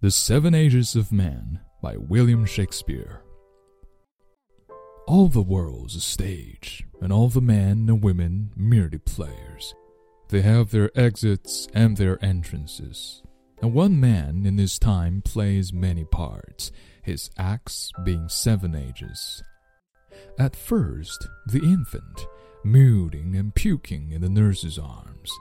The Seven Ages of Man by William Shakespeare. All the world's a stage, and all the men and women merely players. They have their exits and their entrances. And one man in his time plays many parts, his acts being seven ages. At first, the infant, mooting and puking in the nurse's arms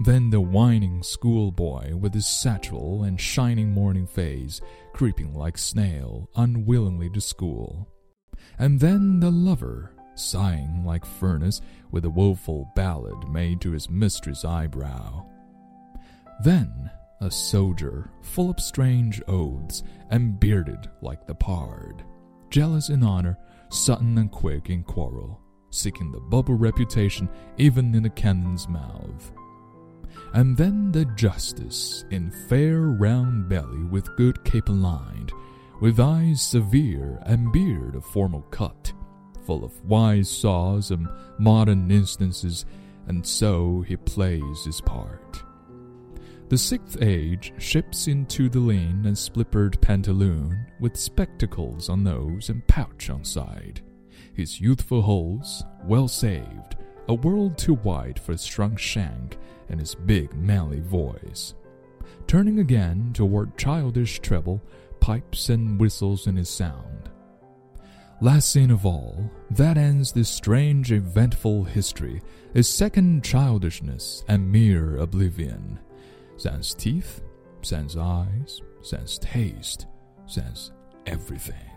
then the whining schoolboy with his satchel and shining morning face, creeping like snail unwillingly to school. And then the lover, sighing like furnace with a woeful ballad made to his mistress' eyebrow. Then a soldier, full of strange oaths, and bearded like the pard, jealous in honor, sudden and quick in quarrel, seeking the bubble reputation even in the cannon's mouth and then the justice in fair round belly with good cape lined, with eyes severe and beard of formal cut, full of wise saws and modern instances, and so he plays his part. The sixth age ships into the lean and splippered pantaloon, with spectacles on nose and pouch on side. His youthful holes, well saved, a world too wide for his shrunk shank and his big manly voice. Turning again toward childish treble, pipes and whistles in his sound. Last scene of all, that ends this strange eventful history, is second childishness and mere oblivion. Sans teeth, sans eyes, sans taste, sans everything.